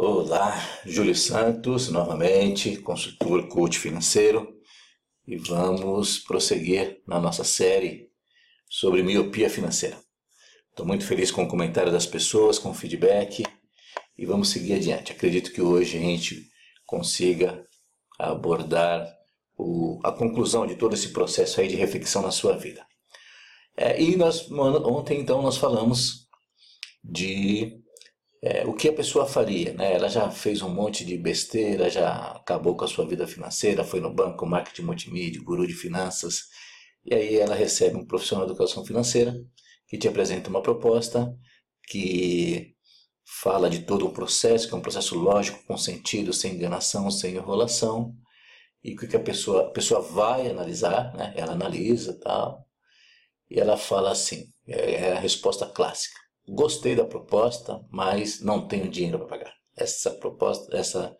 Olá, Júlio Santos, novamente, consultor coach financeiro, e vamos prosseguir na nossa série sobre miopia financeira. Estou muito feliz com o comentário das pessoas, com o feedback, e vamos seguir adiante. Acredito que hoje a gente consiga abordar o, a conclusão de todo esse processo aí de reflexão na sua vida. É, e nós, ontem, então, nós falamos de é, o que a pessoa faria, né? Ela já fez um monte de besteira, já acabou com a sua vida financeira, foi no banco, marketing multimídia, guru de finanças, e aí ela recebe um profissional de educação financeira que te apresenta uma proposta que fala de todo o processo, que é um processo lógico, com sentido, sem enganação, sem enrolação, e o que a pessoa, a pessoa vai analisar, né? Ela analisa tal, e ela fala assim, é, é a resposta clássica gostei da proposta, mas não tenho dinheiro para pagar. Essa proposta, essa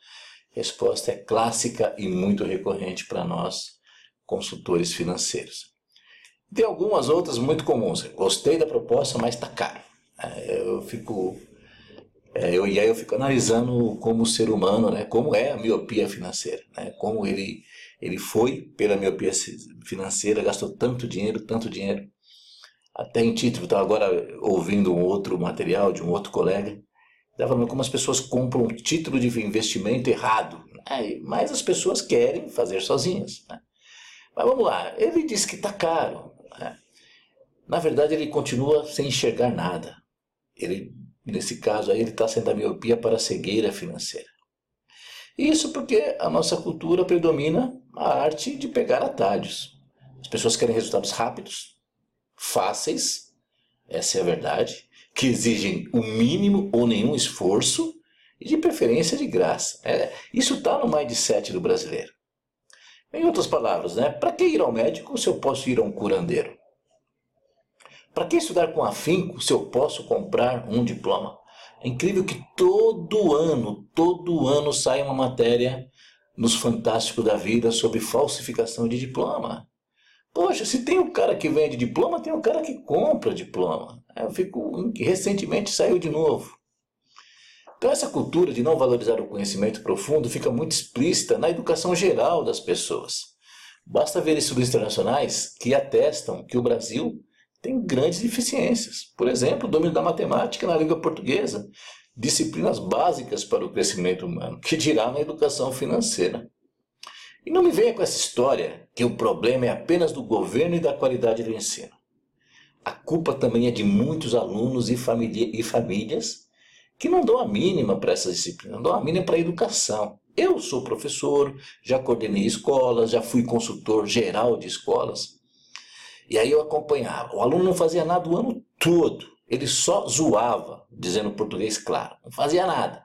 resposta é clássica e muito recorrente para nós consultores financeiros. Tem algumas outras muito comuns. Gostei da proposta, mas está caro. É, eu fico é, eu, e aí eu fico analisando como o ser humano, né, como é a miopia financeira, né, como ele, ele foi pela miopia financeira, gastou tanto dinheiro, tanto dinheiro, até em título, estava agora ouvindo um outro material de um outro colega, estava falando como as pessoas compram um título de investimento errado, né? mas as pessoas querem fazer sozinhas. Né? Mas vamos lá, ele disse que está caro. Né? Na verdade, ele continua sem enxergar nada. Ele, nesse caso aí, ele está sendo a miopia para a cegueira financeira. Isso porque a nossa cultura predomina a arte de pegar atalhos. As pessoas querem resultados rápidos, fáceis, essa é a verdade, que exigem o mínimo ou nenhum esforço e de preferência de graça. É, isso está no mindset do brasileiro. Em outras palavras, né, para que ir ao médico se eu posso ir a um curandeiro? Para que estudar com afinco se eu posso comprar um diploma? É incrível que todo ano, todo ano sai uma matéria nos Fantásticos da Vida sobre falsificação de diploma. Poxa, se tem um cara que vende diploma, tem um cara que compra diploma. Eu fico, recentemente saiu de novo. Então essa cultura de não valorizar o conhecimento profundo fica muito explícita na educação geral das pessoas. Basta ver estudos internacionais que atestam que o Brasil tem grandes deficiências. Por exemplo, o domínio da matemática na língua portuguesa, disciplinas básicas para o crescimento humano, que dirá na educação financeira. E não me venha com essa história que o problema é apenas do governo e da qualidade do ensino. A culpa também é de muitos alunos e, e famílias que não dão a mínima para essa disciplina, não dão a mínima para a educação. Eu sou professor, já coordenei escolas, já fui consultor geral de escolas. E aí eu acompanhava. O aluno não fazia nada o ano todo. Ele só zoava, dizendo português claro. Não fazia nada.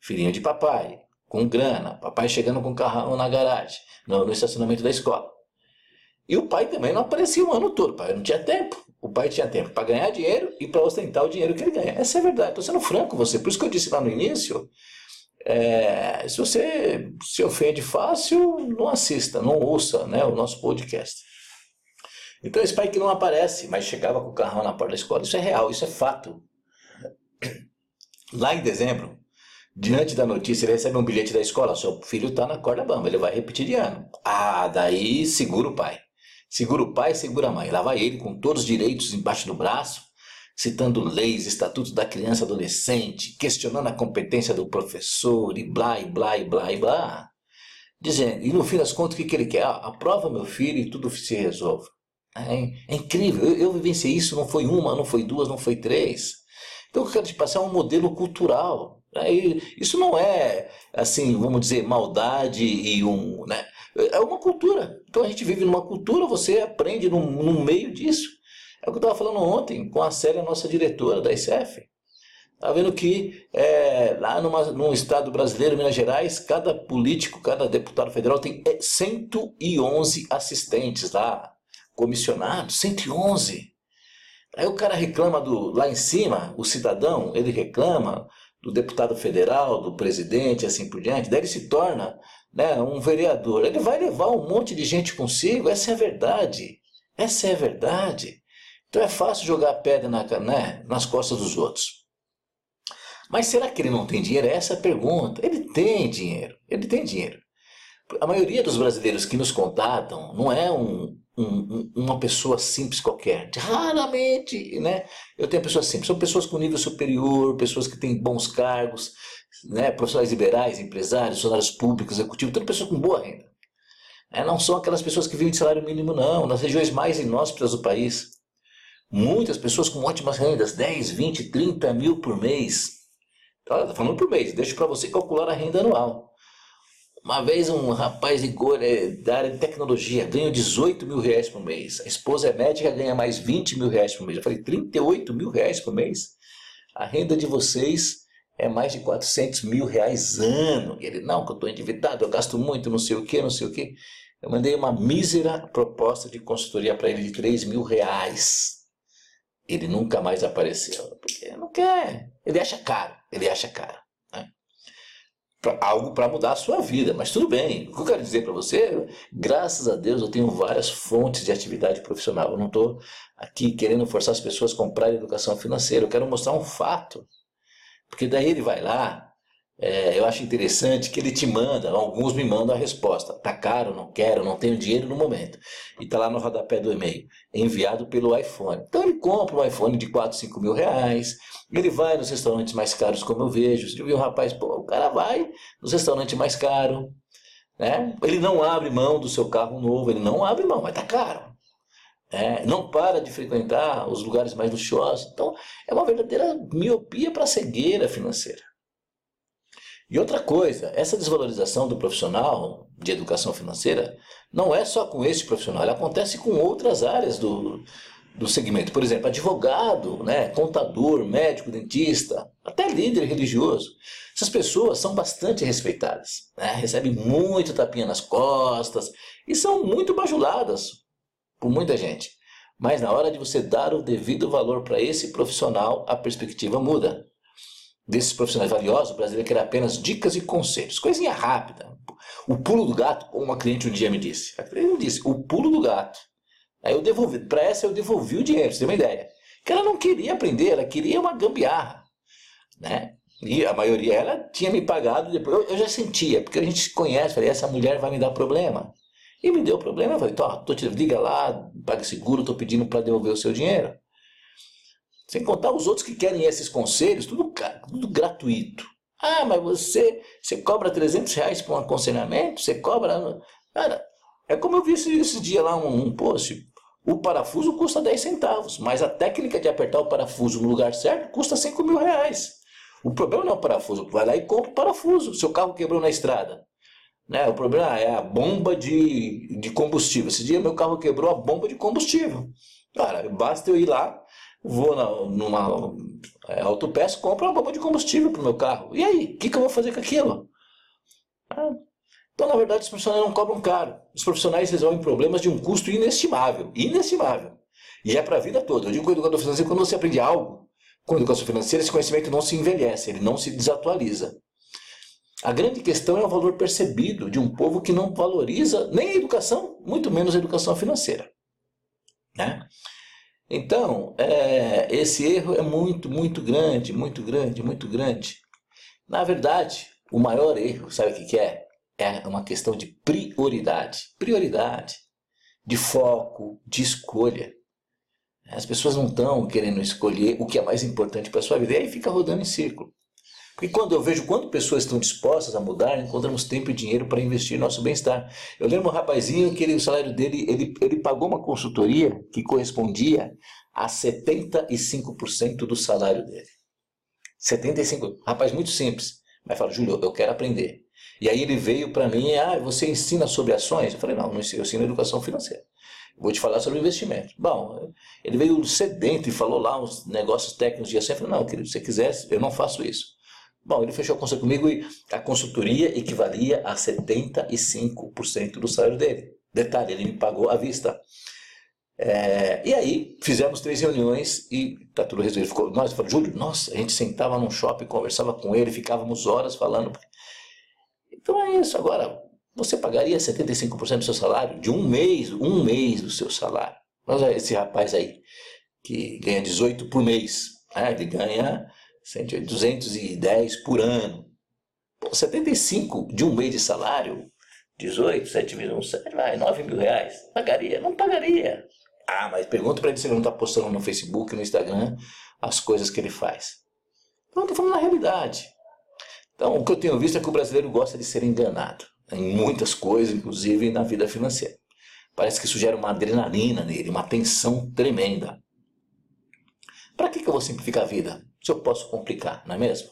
Filhinho de papai, com grana, papai chegando com carrão na garagem, no, no estacionamento da escola. E o pai também não aparecia o ano todo, pai não tinha tempo. O pai tinha tempo para ganhar dinheiro e para ostentar o dinheiro que ele ganha. Essa é a verdade. Estou sendo franco com você. Por isso que eu disse lá no início, é, se você se ofende fácil, não assista, não ouça né, o nosso podcast. Então esse pai que não aparece, mas chegava com o carrão na porta da escola, isso é real, isso é fato. Lá em dezembro, Diante da notícia, ele recebe um bilhete da escola: seu filho está na corda bamba, ele vai repetir de ano. Ah, daí segura o pai. Segura o pai, segura a mãe. Lá vai ele com todos os direitos embaixo do braço, citando leis, estatutos da criança adolescente, questionando a competência do professor e blá, e blá, e blá, e blá. Dizendo, e no fim das contas, o que, que ele quer? Ah, aprova meu filho e tudo se resolve. É, é incrível, eu, eu vivenciei isso, não foi uma, não foi duas, não foi três. Então, eu quero te passar um modelo cultural. Isso não é, assim, vamos dizer, maldade e um. Né? É uma cultura. Então a gente vive numa cultura, você aprende no, no meio disso. É o que eu estava falando ontem com a Célia, nossa diretora da ICF. Está vendo que é, lá numa, num estado brasileiro, Minas Gerais, cada político, cada deputado federal tem 111 é, assistentes lá, comissionados, 111. Aí o cara reclama do lá em cima, o cidadão, ele reclama do deputado federal, do presidente, assim por diante, daí ele se torna né, um vereador. Ele vai levar um monte de gente consigo, essa é a verdade. Essa é a verdade. Então é fácil jogar pedra na, né, nas costas dos outros. Mas será que ele não tem dinheiro? Essa é a pergunta. Ele tem dinheiro, ele tem dinheiro. A maioria dos brasileiros que nos contatam não é um, um, uma pessoa simples qualquer. Raramente, né? Eu tenho pessoas simples. São pessoas com nível superior, pessoas que têm bons cargos, né? profissionais liberais, empresários, funcionários públicos, executivos, tudo pessoas com boa renda. É, não são aquelas pessoas que vivem de salário mínimo, não. Nas regiões mais inóspitas do país, muitas pessoas com ótimas rendas, 10, 20, 30 mil por mês. Estou falando por mês, deixo para você calcular a renda anual. Uma vez um rapaz ligou é, da área de tecnologia, ganha 18 mil reais por mês. A esposa é médica, ganha mais 20 mil reais por mês. Eu falei, 38 mil reais por mês? A renda de vocês é mais de 400 mil reais ano. E ele, não, que eu estou endividado, eu gasto muito, não sei o que, não sei o que. Eu mandei uma mísera proposta de consultoria para ele de 3 mil reais. Ele nunca mais apareceu, porque não quer. Ele acha caro, ele acha caro pra, algo para mudar a sua vida. Mas tudo bem. O que eu quero dizer para você, graças a Deus eu tenho várias fontes de atividade profissional. Eu não estou aqui querendo forçar as pessoas a comprarem educação financeira. Eu quero mostrar um fato. Porque daí ele vai lá, é, eu acho interessante que ele te manda, alguns me mandam a resposta. Tá caro, não quero, não tenho dinheiro no momento. E tá lá no rodapé do e-mail, enviado pelo iPhone. Então ele compra um iPhone de 4, 5 mil reais, ele vai nos restaurantes mais caros, como eu vejo. Você viu um rapaz, pô, o cara vai nos restaurantes mais caros, né? Ele não abre mão do seu carro novo, ele não abre mão, mas tá caro. É, não para de frequentar os lugares mais luxuosos. Então, é uma verdadeira miopia para cegueira financeira. E outra coisa, essa desvalorização do profissional de educação financeira não é só com esse profissional, ela acontece com outras áreas do, do segmento. Por exemplo, advogado, né, contador, médico, dentista, até líder religioso. Essas pessoas são bastante respeitadas, né, recebem muito tapinha nas costas e são muito bajuladas por muita gente. Mas na hora de você dar o devido valor para esse profissional, a perspectiva muda desses profissionais valiosos, o brasileiro quer apenas dicas e conselhos. Coisinha rápida. O pulo do gato, uma cliente um dia me disse. Ele me disse, o pulo do gato. Aí eu devolvi, para essa eu devolvi o dinheiro, você tem uma ideia. Que ela não queria aprender, ela queria uma gambiarra. Né? E a maioria, ela tinha me pagado depois. Eu, eu já sentia, porque a gente se conhece, falei, essa mulher vai me dar problema. E me deu problema, eu falei, tô, tô te, liga lá, paga seguro, tô pedindo para devolver o seu dinheiro. Sem contar os outros que querem esses conselhos, tudo, tudo gratuito. Ah, mas você, você cobra 300 reais por um aconselhamento? Você cobra. Cara, é como eu vi esse, esse dia lá, um, um post. O parafuso custa 10 centavos, mas a técnica de apertar o parafuso no lugar certo custa 5 mil reais. O problema não é o parafuso, vai lá e compra o parafuso. Seu carro quebrou na estrada. Né? O problema é a bomba de, de combustível. Esse dia meu carro quebrou a bomba de combustível. Cara, basta eu ir lá, vou na, numa é, autopeça, compro uma bomba de combustível para o meu carro. E aí? O que, que eu vou fazer com aquilo? Ah, então, na verdade, os profissionais não cobram caro. Os profissionais resolvem problemas de um custo inestimável. Inestimável. E é para a vida toda. Eu digo que o educador financeiro, quando você aprende algo com educação financeira, esse conhecimento não se envelhece, ele não se desatualiza. A grande questão é o valor percebido de um povo que não valoriza nem a educação, muito menos a educação financeira. Né? Então, é, esse erro é muito, muito grande, muito grande, muito grande. Na verdade, o maior erro, sabe o que, que é? É uma questão de prioridade. Prioridade, de foco, de escolha. As pessoas não estão querendo escolher o que é mais importante para a sua vida. E aí fica rodando em círculo. Porque quando eu vejo quanto pessoas estão dispostas a mudar, encontramos tempo e dinheiro para investir no nosso bem-estar. Eu lembro um rapazinho que ele, o salário dele, ele, ele pagou uma consultoria que correspondia a 75% do salário dele. 75%. Rapaz muito simples. Mas fala, Júlio, eu quero aprender. E aí ele veio para mim, ah, você ensina sobre ações? Eu falei, não, eu ensino educação financeira. Vou te falar sobre investimento. Bom, ele veio sedento e falou lá uns negócios técnicos de ação. Eu falei, não, querido, se você quiser, eu não faço isso. Bom, ele fechou a consulta comigo e a consultoria equivalia a 75% do salário dele. Detalhe, ele me pagou à vista. É, e aí fizemos três reuniões e tá tudo resolvido. Ficou, nós falamos, Júlio, nossa, a gente sentava num shopping, conversava com ele, ficávamos horas falando. Então é isso. Agora, você pagaria 75% do seu salário de um mês, um mês do seu salário. Olha esse rapaz aí, que ganha 18 por mês. Né? Ele ganha 108, 210 por ano. Pô, 75 de um mês de salário, 18, 7 vezes 1, 7, vai, 9 mil reais. Pagaria? Não pagaria. Ah, mas pergunta para ele se ele não está postando no Facebook, no Instagram, as coisas que ele faz. Então, estou falando na realidade. Então, o que eu tenho visto é que o brasileiro gosta de ser enganado em muitas coisas, inclusive na vida financeira. Parece que isso gera uma adrenalina nele, uma tensão tremenda. Para que, que eu vou simplificar a vida se eu posso complicar, não é mesmo?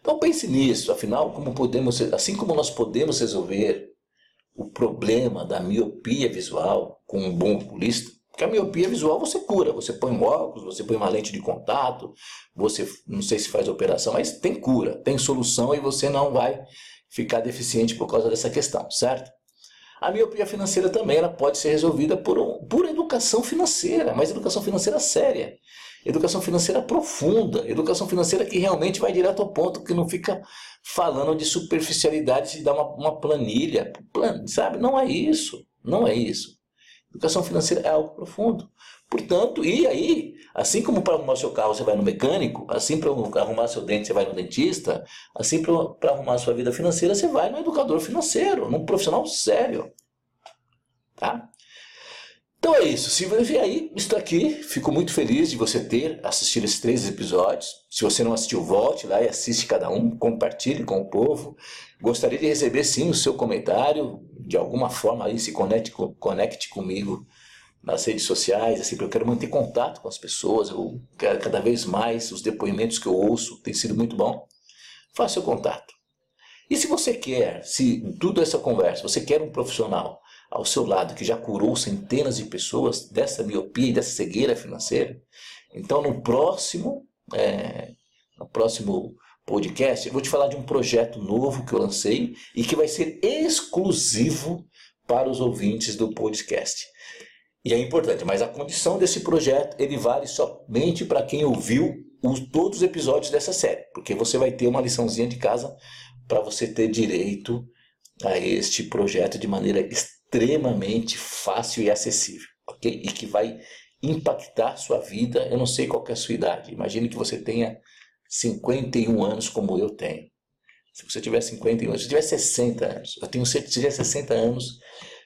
Então pense nisso, afinal, como podemos, assim como nós podemos resolver o problema da miopia visual com um bom oculista, porque a miopia visual você cura, você põe um óculos, você põe uma lente de contato, você não sei se faz operação, mas tem cura, tem solução e você não vai ficar deficiente por causa dessa questão, certo? A miopia financeira também ela pode ser resolvida por, por educação financeira, mas educação financeira séria. Educação financeira profunda, educação financeira que realmente vai direto ao ponto, que não fica falando de superficialidade, de dar uma, uma planilha, sabe? Não é isso, não é isso. Educação financeira é algo profundo. Portanto, e aí, assim como para arrumar seu carro você vai no mecânico, assim para arrumar seu dente você vai no dentista, assim para arrumar sua vida financeira você vai no educador financeiro, num profissional sério. Tá? Então é isso. Se você aí está aqui, fico muito feliz de você ter assistido esses três episódios. Se você não assistiu, volte lá e assiste cada um, compartilhe com o povo. Gostaria de receber sim o seu comentário, de alguma forma aí se conecte, conecte comigo nas redes sociais, assim, porque eu quero manter contato com as pessoas, eu quero cada vez mais os depoimentos que eu ouço, tem sido muito bom. Faça o contato. E se você quer, se tudo essa conversa, você quer um profissional ao seu lado que já curou centenas de pessoas dessa miopia e dessa cegueira financeira, então no próximo, é, no próximo podcast, eu vou te falar de um projeto novo que eu lancei e que vai ser exclusivo para os ouvintes do podcast. E é importante, mas a condição desse projeto ele vale somente para quem ouviu os, todos os episódios dessa série, porque você vai ter uma liçãozinha de casa para você ter direito a este projeto de maneira extremamente fácil e acessível, ok? E que vai impactar sua vida. Eu não sei qual é a sua idade. Imagine que você tenha 51 anos como eu tenho. Se você tiver 51 anos, se tiver 60 anos, eu tenho certeza se tiver 60 anos,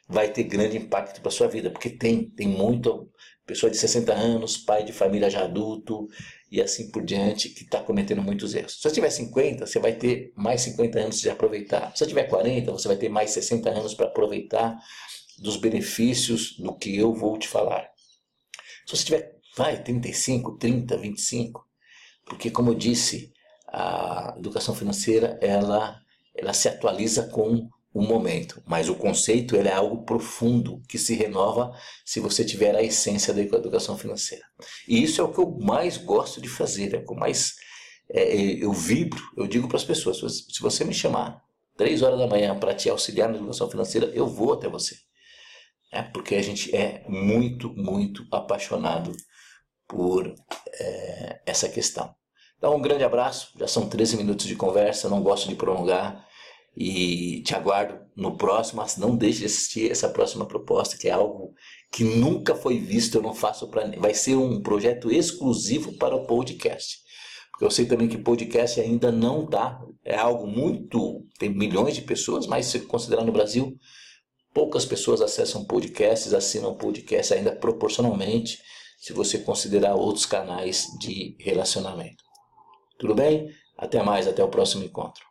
vai ter grande impacto para sua vida, porque tem, tem muito pessoa de 60 anos, pai de família já adulto e assim por diante, que está cometendo muitos erros. Se você tiver 50, você vai ter mais 50 anos de aproveitar. Se você tiver 40, você vai ter mais 60 anos para aproveitar dos benefícios do que eu vou te falar. Se você tiver, vai, 35, 30, 25, porque como eu disse, a educação financeira, ela, ela se atualiza com o momento, mas o conceito ele é algo profundo que se renova se você tiver a essência da educação financeira. E isso é o que eu mais gosto de fazer, é o que eu mais é, eu vibro, eu digo para as pessoas, se você me chamar três horas da manhã para te auxiliar na educação financeira, eu vou até você. É porque a gente é muito, muito apaixonado por é, essa questão. Então, um grande abraço. Já são 13 minutos de conversa, não gosto de prolongar. E te aguardo no próximo. Mas não deixe de assistir essa próxima proposta, que é algo que nunca foi visto. Eu não faço para. Vai ser um projeto exclusivo para o podcast. Porque eu sei também que podcast ainda não dá. É algo muito. Tem milhões de pessoas, mas se considerar no Brasil, poucas pessoas acessam podcasts, assinam podcast ainda proporcionalmente, se você considerar outros canais de relacionamento. Tudo bem? Até mais, até o próximo encontro.